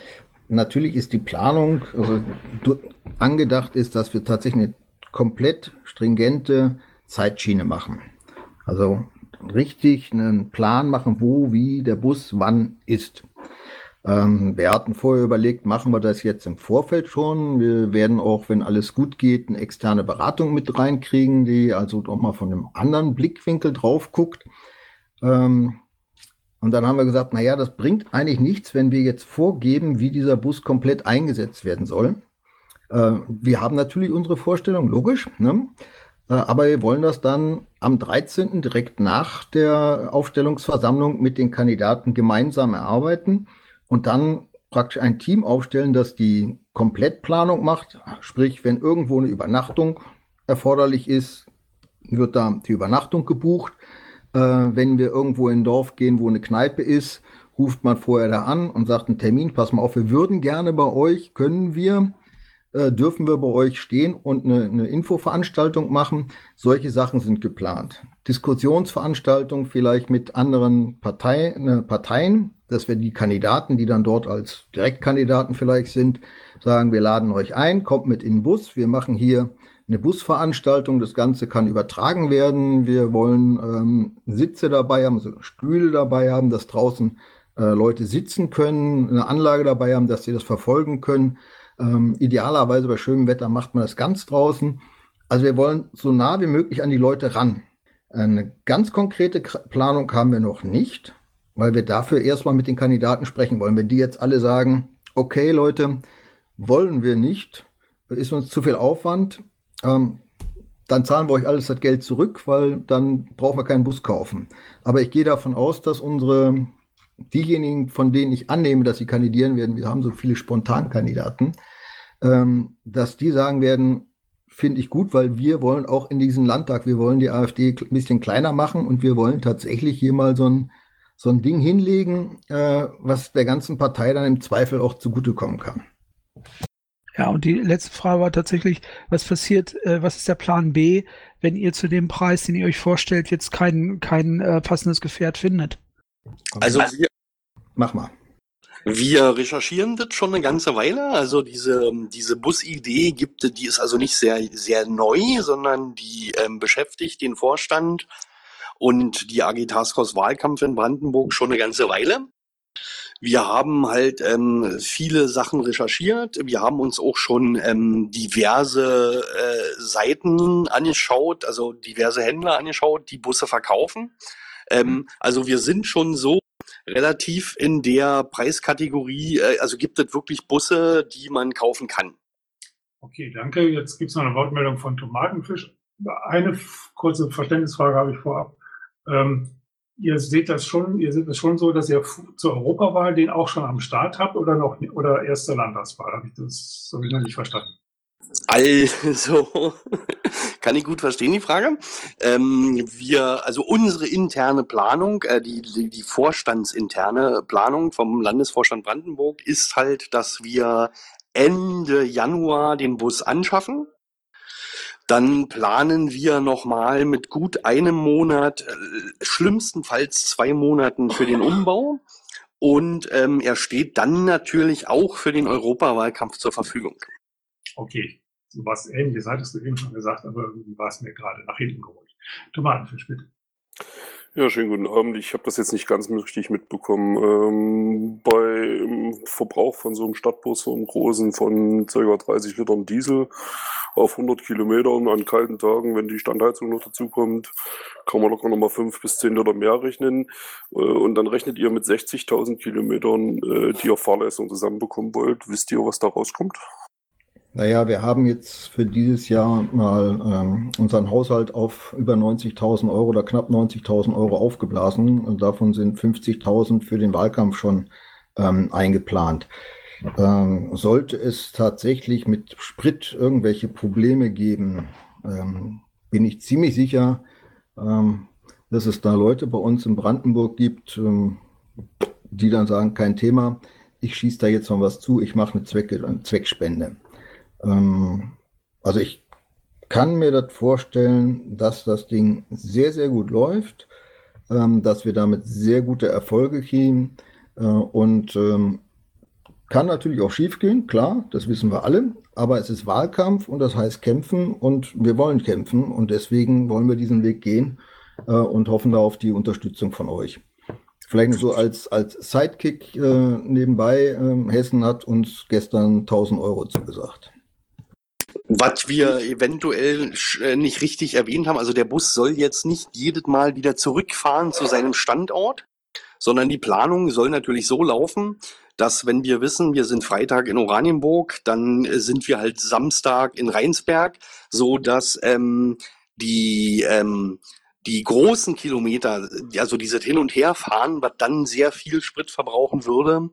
natürlich ist die Planung, also angedacht ist, dass wir tatsächlich eine komplett stringente Zeitschiene machen. Also richtig einen Plan machen, wo, wie der Bus wann ist. Ähm, wir hatten vorher überlegt, machen wir das jetzt im Vorfeld schon. Wir werden auch, wenn alles gut geht, eine externe Beratung mit reinkriegen, die also doch mal von einem anderen Blickwinkel drauf guckt. Ähm, und dann haben wir gesagt, na ja, das bringt eigentlich nichts, wenn wir jetzt vorgeben, wie dieser Bus komplett eingesetzt werden soll. Äh, wir haben natürlich unsere Vorstellung, logisch, ne? Äh, aber wir wollen das dann am 13. direkt nach der Aufstellungsversammlung mit den Kandidaten gemeinsam erarbeiten und dann praktisch ein Team aufstellen, das die Komplettplanung macht. Sprich, wenn irgendwo eine Übernachtung erforderlich ist, wird da die Übernachtung gebucht. Äh, wenn wir irgendwo in ein Dorf gehen, wo eine Kneipe ist, ruft man vorher da an und sagt einen Termin, pass mal auf, wir würden gerne bei euch, können wir äh, dürfen wir bei euch stehen und eine, eine Infoveranstaltung machen. Solche Sachen sind geplant. Diskussionsveranstaltungen vielleicht mit anderen Partei, äh, Parteien, dass wir die Kandidaten, die dann dort als Direktkandidaten vielleicht sind, sagen, wir laden euch ein, kommt mit in den Bus, wir machen hier eine Busveranstaltung, das Ganze kann übertragen werden. Wir wollen ähm, Sitze dabei haben, also Stühle dabei haben, dass draußen äh, Leute sitzen können, eine Anlage dabei haben, dass sie das verfolgen können. Ähm, idealerweise bei schönem Wetter macht man das ganz draußen. Also wir wollen so nah wie möglich an die Leute ran. Eine ganz konkrete Planung haben wir noch nicht, weil wir dafür erstmal mit den Kandidaten sprechen wollen. Wenn die jetzt alle sagen, okay Leute, wollen wir nicht, ist uns zu viel Aufwand, ähm, dann zahlen wir euch alles das Geld zurück, weil dann brauchen wir keinen Bus kaufen. Aber ich gehe davon aus, dass unsere, diejenigen, von denen ich annehme, dass sie kandidieren werden, wir haben so viele Spontankandidaten, ähm, dass die sagen werden, finde ich gut, weil wir wollen auch in diesen Landtag, wir wollen die AfD ein bisschen kleiner machen und wir wollen tatsächlich hier mal so ein, so ein Ding hinlegen, äh, was der ganzen Partei dann im Zweifel auch zugutekommen kann. Ja, und die letzte Frage war tatsächlich, was passiert, äh, was ist der Plan B, wenn ihr zu dem Preis, den ihr euch vorstellt, jetzt kein, kein äh, passendes Gefährt findet? Also wir, Mach mal. wir recherchieren das schon eine ganze Weile. Also diese, diese Busidee gibt, die ist also nicht sehr, sehr neu, sondern die ähm, beschäftigt den Vorstand und die AG Taskforce Wahlkampf in Brandenburg schon eine ganze Weile. Wir haben halt ähm, viele Sachen recherchiert. Wir haben uns auch schon ähm, diverse äh, Seiten angeschaut, also diverse Händler angeschaut, die Busse verkaufen. Ähm, also wir sind schon so relativ in der Preiskategorie, äh, also gibt es wirklich Busse, die man kaufen kann. Okay, danke. Jetzt gibt es noch eine Wortmeldung von Tomatenfisch. Eine kurze Verständnisfrage habe ich vorab. Ähm, ihr seht das schon, ihr seht das schon so, dass ihr zur Europawahl den auch schon am Start habt oder noch oder erste Landtagswahl? Habe ich das noch nicht verstanden. Also, kann ich gut verstehen, die Frage. Ähm, wir, also unsere interne Planung, äh, die, die, die vorstandsinterne Planung vom Landesvorstand Brandenburg ist halt, dass wir Ende Januar den Bus anschaffen. Dann planen wir nochmal mit gut einem Monat, äh, schlimmstenfalls zwei Monaten für den Umbau. Und ähm, er steht dann natürlich auch für den Europawahlkampf zur Verfügung. Okay, so was ähnliches hattest du eben schon gesagt, aber irgendwie war es mir gerade nach hinten geholt. Tomatenfisch, bitte. Ja, schönen guten Abend. Ich habe das jetzt nicht ganz richtig mitbekommen. Ähm, bei Verbrauch von so einem Stadtbus, so einem großen, von ca. 30 Litern Diesel auf 100 Kilometern an kalten Tagen, wenn die Standheizung noch dazu kommt, kann man locker nochmal 5 bis 10 Liter mehr rechnen. Äh, und dann rechnet ihr mit 60.000 Kilometern, äh, die ihr Fahrleistung zusammenbekommen wollt. Wisst ihr, was da rauskommt? Naja, wir haben jetzt für dieses Jahr mal ähm, unseren Haushalt auf über 90.000 Euro oder knapp 90.000 Euro aufgeblasen. Und davon sind 50.000 für den Wahlkampf schon ähm, eingeplant. Ähm, sollte es tatsächlich mit Sprit irgendwelche Probleme geben, ähm, bin ich ziemlich sicher, ähm, dass es da Leute bei uns in Brandenburg gibt, ähm, die dann sagen, kein Thema, ich schieße da jetzt noch was zu, ich mache eine, Zweck, eine Zweckspende. Ähm, also ich kann mir das vorstellen, dass das Ding sehr, sehr gut läuft, ähm, dass wir damit sehr gute Erfolge kriegen äh, und ähm, kann natürlich auch schiefgehen, klar, das wissen wir alle, aber es ist Wahlkampf und das heißt kämpfen und wir wollen kämpfen und deswegen wollen wir diesen Weg gehen äh, und hoffen da auf die Unterstützung von euch. Vielleicht so als, als Sidekick äh, nebenbei, äh, Hessen hat uns gestern 1000 Euro zugesagt. Was wir eventuell äh, nicht richtig erwähnt haben, also der Bus soll jetzt nicht jedes Mal wieder zurückfahren zu seinem Standort, sondern die Planung soll natürlich so laufen, dass wenn wir wissen, wir sind Freitag in Oranienburg, dann äh, sind wir halt Samstag in Rheinsberg, so dass ähm, die ähm, die großen Kilometer, also dieses Hin- und Herfahren, was dann sehr viel Sprit verbrauchen würde,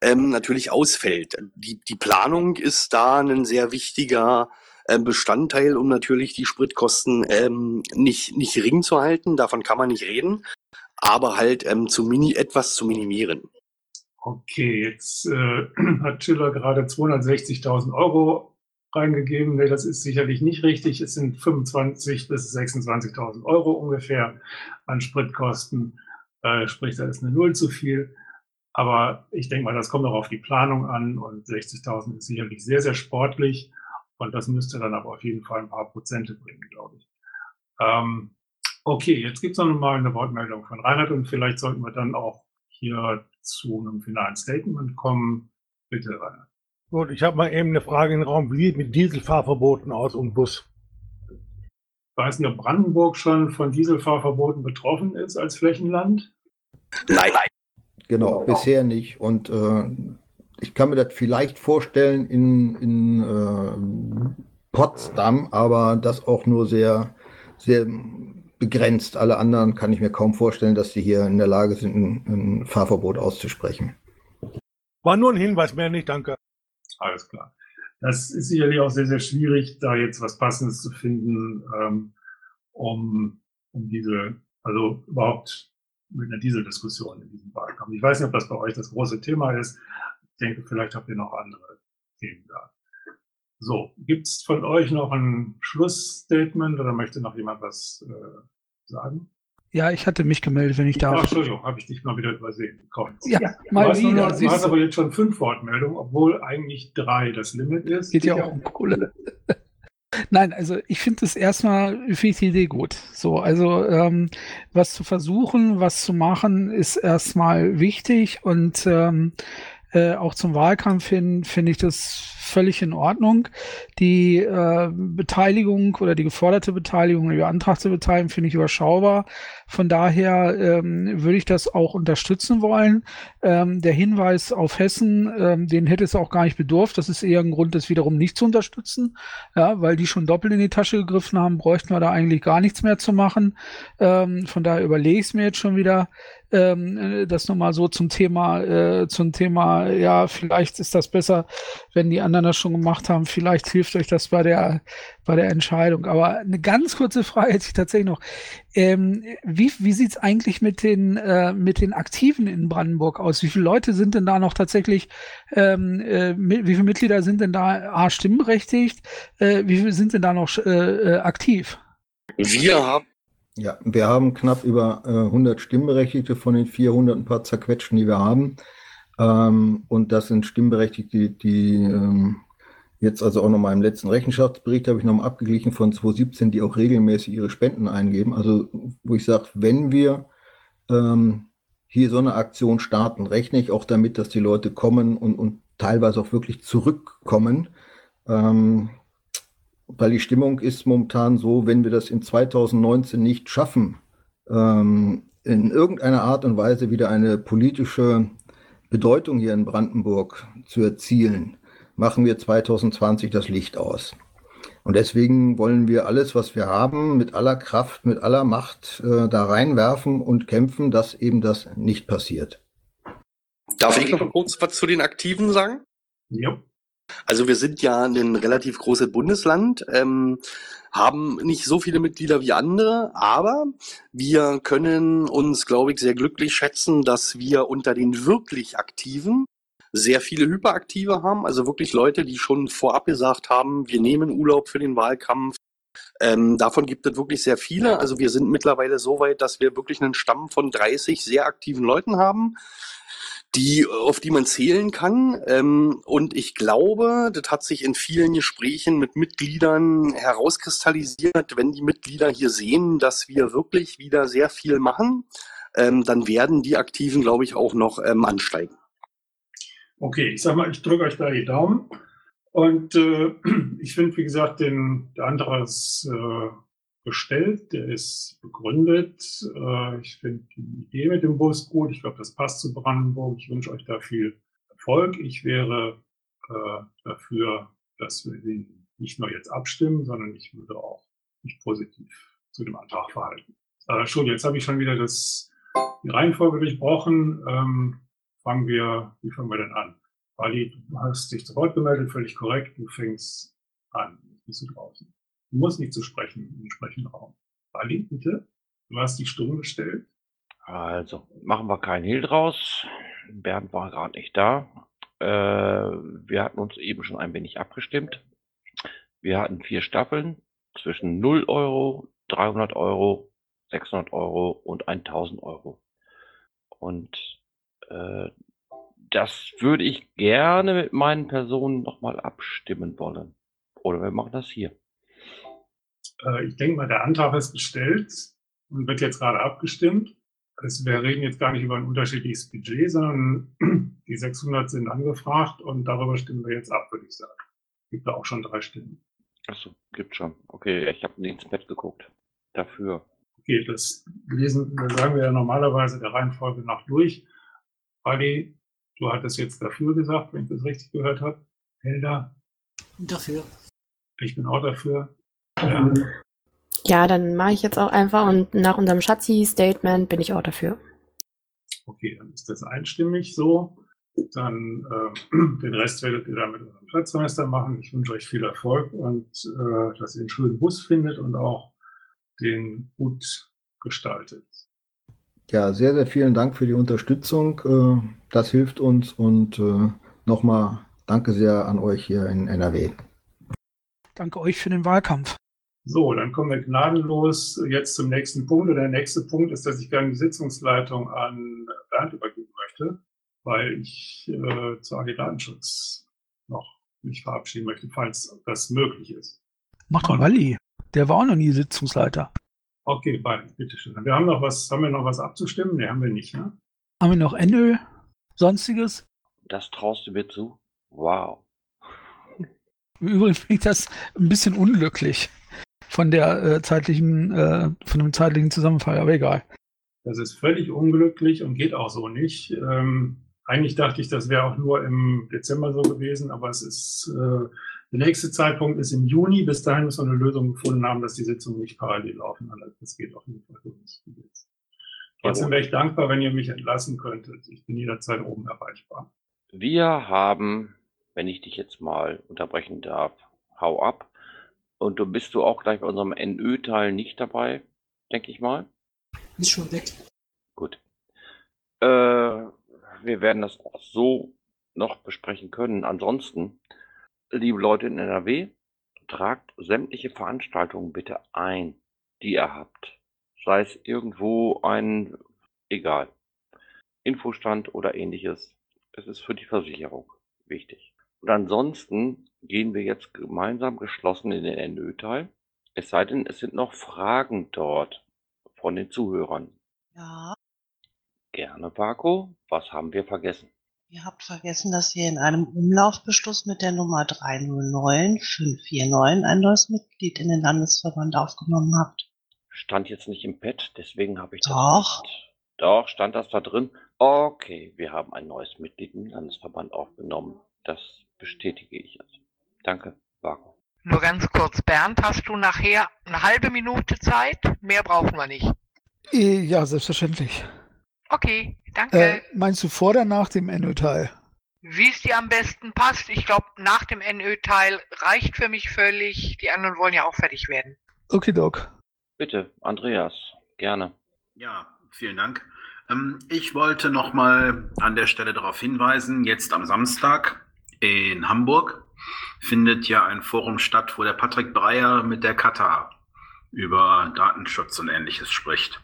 ähm, natürlich ausfällt. Die, die Planung ist da ein sehr wichtiger Bestandteil, um natürlich die Spritkosten ähm, nicht, nicht gering zu halten. Davon kann man nicht reden, aber halt ähm, zu mini etwas zu minimieren. Okay, jetzt äh, (clears throat) hat Schiller gerade 260.000 Euro reingegeben. Nee, das ist sicherlich nicht richtig. Es sind 25.000 bis 26.000 Euro ungefähr an Spritkosten. Äh, sprich, da ist eine Null zu viel. Aber ich denke mal, das kommt auch auf die Planung an und 60.000 ist sicherlich sehr, sehr sportlich. Und das müsste dann aber auf jeden Fall ein paar Prozente bringen, glaube ich. Ähm, okay, jetzt gibt es noch mal eine Wortmeldung von Reinhard und vielleicht sollten wir dann auch hier zu einem finalen Statement kommen. Bitte, Reinhard. Gut, ich habe mal eben eine Frage in den Raum. Wie sieht mit Dieselfahrverboten aus und Bus? Ich weiß nicht, ob Brandenburg schon von Dieselfahrverboten betroffen ist als Flächenland. Nein, nein. Genau, bisher nicht. Und äh, ich kann mir das vielleicht vorstellen in, in äh, Potsdam, aber das auch nur sehr, sehr begrenzt. Alle anderen kann ich mir kaum vorstellen, dass sie hier in der Lage sind, ein, ein Fahrverbot auszusprechen. War nur ein Hinweis, mehr nicht, danke. Alles klar. Das ist sicherlich auch sehr, sehr schwierig, da jetzt was Passendes zu finden, ähm, um, um diese, also überhaupt mit einer Dieseldiskussion in diesem Wahlkampf. Ich weiß nicht, ob das bei euch das große Thema ist. Ich denke, vielleicht habt ihr noch andere Themen da. So, gibt es von euch noch ein Schlussstatement oder möchte noch jemand was äh, sagen? Ja, ich hatte mich gemeldet, wenn ich darf. Ach, Entschuldigung, habe ich dich mal wieder übersehen. Komm. Ja, du mal nur wieder. noch, du hast du. aber jetzt schon fünf Wortmeldungen, obwohl eigentlich drei das Limit ist. Geht ja auch um Kohle. (laughs) Nein, also ich finde es erstmal, finde ich die Idee gut. So, also ähm, was zu versuchen, was zu machen, ist erstmal wichtig und ähm, äh, auch zum Wahlkampf hin finde ich das völlig in Ordnung. Die äh, Beteiligung oder die geforderte Beteiligung, die beantragte Beteiligung finde ich überschaubar. Von daher ähm, würde ich das auch unterstützen wollen. Ähm, der Hinweis auf Hessen, ähm, den hätte es auch gar nicht bedurft. Das ist eher ein Grund, das wiederum nicht zu unterstützen. Ja, weil die schon doppelt in die Tasche gegriffen haben, bräuchten wir da eigentlich gar nichts mehr zu machen. Ähm, von daher überlege ich es mir jetzt schon wieder. Ähm, äh, das nochmal so zum Thema, äh, zum Thema, ja, vielleicht ist das besser, wenn die anderen das schon gemacht haben. Vielleicht hilft euch das bei der, bei der Entscheidung. Aber eine ganz kurze Frage hätte ich tatsächlich noch. Ähm, wie wie sieht's eigentlich mit den, äh, mit den Aktiven in Brandenburg aus? Wie viele Leute sind denn da noch tatsächlich, ähm, äh, wie viele Mitglieder sind denn da A, stimmberechtigt? Äh, wie viele sind denn da noch äh, aktiv? Wir haben Ja, wir haben knapp über äh, 100 Stimmberechtigte von den 400 ein paar zerquetschten, die wir haben. Ähm, und das sind Stimmberechtigte, die, die ähm, jetzt also auch nochmal im letzten Rechenschaftsbericht habe ich nochmal abgeglichen von 2017, die auch regelmäßig ihre Spenden eingeben. Also wo ich sage, wenn wir ähm, hier so eine Aktion starten, rechne ich auch damit, dass die Leute kommen und, und teilweise auch wirklich zurückkommen. Ähm, weil die Stimmung ist momentan so, wenn wir das in 2019 nicht schaffen, ähm, in irgendeiner Art und Weise wieder eine politische Bedeutung hier in Brandenburg zu erzielen, machen wir 2020 das Licht aus. Und deswegen wollen wir alles, was wir haben, mit aller Kraft, mit aller Macht äh, da reinwerfen und kämpfen, dass eben das nicht passiert. Darf ich noch kurz was zu den Aktiven sagen? Ja. Also wir sind ja ein relativ großes Bundesland, ähm, haben nicht so viele Mitglieder wie andere, aber wir können uns, glaube ich, sehr glücklich schätzen, dass wir unter den wirklich Aktiven sehr viele Hyperaktive haben, also wirklich Leute, die schon vorab gesagt haben, wir nehmen Urlaub für den Wahlkampf. Ähm, davon gibt es wirklich sehr viele. Also wir sind mittlerweile so weit, dass wir wirklich einen Stamm von 30 sehr aktiven Leuten haben die, auf die man zählen kann. Ähm, und ich glaube, das hat sich in vielen Gesprächen mit Mitgliedern herauskristallisiert, wenn die Mitglieder hier sehen, dass wir wirklich wieder sehr viel machen, ähm, dann werden die Aktiven, glaube ich, auch noch ähm, ansteigen. Okay, ich sag mal, ich drücke euch da die Daumen. Und äh, (clears throat) ich finde, wie gesagt, den, der andere ist äh, gestellt, der ist begründet. Äh, ich finde die Idee mit dem Bus gut. Ich glaube, das passt zu Brandenburg. Ich wünsche euch da viel Erfolg. Ich wäre äh, dafür, dass wir den nicht nur jetzt abstimmen, sondern ich würde auch mich positiv zu dem Antrag verhalten. Äh, Entschuldigung, jetzt habe ich schon wieder das, die Reihenfolge durchbrochen. Ähm, fangen wir, wie fangen wir denn an? Ali, du hast dich zu Wort gemeldet, völlig korrekt. Du fängst an. Bist du draußen? Du musst nicht zu sprechen im entsprechenden Raum. Ali, bitte. Du hast die Stimme gestellt. Also, machen wir keinen Hehl draus. Bernd war gerade nicht da. Äh, wir hatten uns eben schon ein wenig abgestimmt. Wir hatten vier Staffeln zwischen 0 Euro, 300 Euro, 600 Euro und 1000 Euro. Und äh, das würde ich gerne mit meinen Personen nochmal abstimmen wollen. Oder wir machen das hier. Äh, ich denke mal, der Antrag ist gestellt und wird jetzt gerade abgestimmt. Also wir reden jetzt gar nicht über ein unterschiedliches Budget, sondern (clears throat) die 600 sind angefragt und darüber stimmen wir jetzt ab, würde ich sagen. Gibt da auch schon drei Stimmen. Achso, gibt schon. Okay, ich habe nicht ins Bett geguckt. Dafür. Okay, das lesen, das sagen wir ja normalerweise der Reihenfolge nach durch. Adi, du hattest jetzt dafür gesagt, wenn ich das richtig gehört habe. Helda? Dafür. Ich bin auch dafür. Ja, ja dann mache ich jetzt auch einfach und nach unserem Schatzi-Statement bin ich auch dafür. Okay, dann ist das einstimmig so. Dann äh, (clears throat) den Rest werdet ihr dann mit eurem Platzmeister machen. Ich wünsche euch viel Erfolg und äh, dass ihr einen schönen Bus findet und auch den gut gestaltet. Ja, sehr, sehr vielen Dank für die Unterstützung. Äh, das hilft uns und äh, nochmal danke sehr an euch hier in NRW. Danke euch für den Wahlkampf. So, dann kommen wir gnadenlos jetzt zum nächsten Punkt. Und der nächste Punkt ist, dass ich gerne die Sitzungsleitung an Bernd übergeben möchte, weil ich äh, zu AG Datenschutz noch mich verabschieden möchte, falls das möglich ist. Macht doch Walli. Der war auch noch nie Sitzungsleiter. Okay, beide, bitteschön. Wir haben noch was, haben wir noch was abzustimmen? Ne, haben wir nicht, ne? Haben wir noch NÖ? Sonstiges? Das traust du mir zu? Wow. Übrigens finde ich das ein bisschen unglücklich von der äh, zeitlichen, äh, von dem zeitlichen Zusammenfall, aber egal. Das ist völlig unglücklich und geht auch so nicht. Ähm, eigentlich dachte ich, das wäre auch nur im Dezember so gewesen, aber es ist äh, der nächste Zeitpunkt ist im Juni. Bis dahin müssen wir eine Lösung gefunden haben, dass die Sitzungen nicht parallel laufen. Das geht auf jeden Fall so nicht. Trotzdem wäre ich dankbar, wenn ihr mich entlassen könntet. Ich bin jederzeit oben erreichbar. Wir haben, wenn ich dich jetzt mal unterbrechen darf, hau ab. Und du bist du auch gleich bei unserem NÖ-Teil nicht dabei, denke ich mal. Ist schon weg. Gut. Äh, wir werden das auch so noch besprechen können. Ansonsten, liebe Leute in NRW, tragt sämtliche Veranstaltungen bitte ein, die ihr habt. Sei es irgendwo ein, egal, Infostand oder ähnliches. Es ist für die Versicherung wichtig. Und ansonsten gehen wir jetzt gemeinsam geschlossen in den NÖ-Teil. Es sei denn, es sind noch Fragen dort von den Zuhörern. Ja, Gerne, Paco. Was haben wir vergessen? ihr habt vergessen, dass ihr in einem Umlaufbeschluss mit der Nummer 309549 ein neues Mitglied in den Landesverband aufgenommen habt. Stand jetzt nicht im Pad, deswegen habe ich das Doch. nicht. Doch, stand das da drin? Okay, wir haben ein neues Mitglied im Landesverband aufgenommen. Das bestätige ich also. Danke, Paco. Nur ganz kurz, Bernd, hast du nachher eine halbe Minute Zeit? Mehr brauchen wir nicht. Äh, Ja, selbstverständlich. Okay, danke. Äh, meinst du vor oder nach dem NÖ-Teil? Wie es dir am besten passt. Ich glaube, nach dem NÖ-Teil reicht für mich völlig. Die anderen wollen ja auch fertig werden. Okay, Doc. Bitte, Andreas, gerne. Ja, vielen Dank. Ähm, ich wollte nochmal an der Stelle darauf hinweisen, jetzt am Samstag in Hamburg findet ja ein Forum statt, wo der Patrick Breyer mit der Katar über Datenschutz und ähnliches spricht.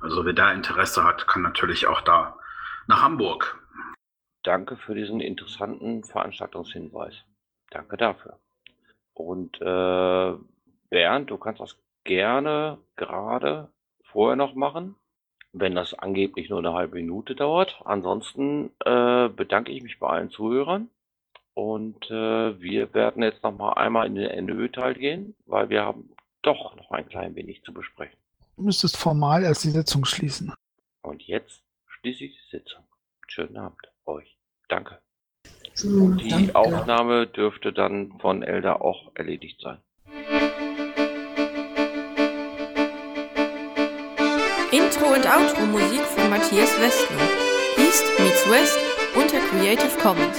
Also wer da Interesse hat, kann natürlich auch da nach Hamburg. Danke für diesen interessanten Veranstaltungshinweis. Danke dafür. Und äh, Bernd, du kannst das gerne gerade vorher noch machen, wenn das angeblich nur eine halbe Minute dauert. Ansonsten äh, bedanke ich mich bei allen Zuhörern und äh, wir werden jetzt noch mal einmal in den NÖ-Teil gehen, weil wir haben doch noch ein klein wenig zu besprechen. Du müsstest formal erst die Sitzung schließen. Und jetzt schließe ich die Sitzung. Schönen Abend euch. Danke. Schön, Die danke. Aufnahme dürfte dann von Elda auch erledigt sein. Intro und Outro Musik von Matthias Westner. East meets West unter Creative Commons.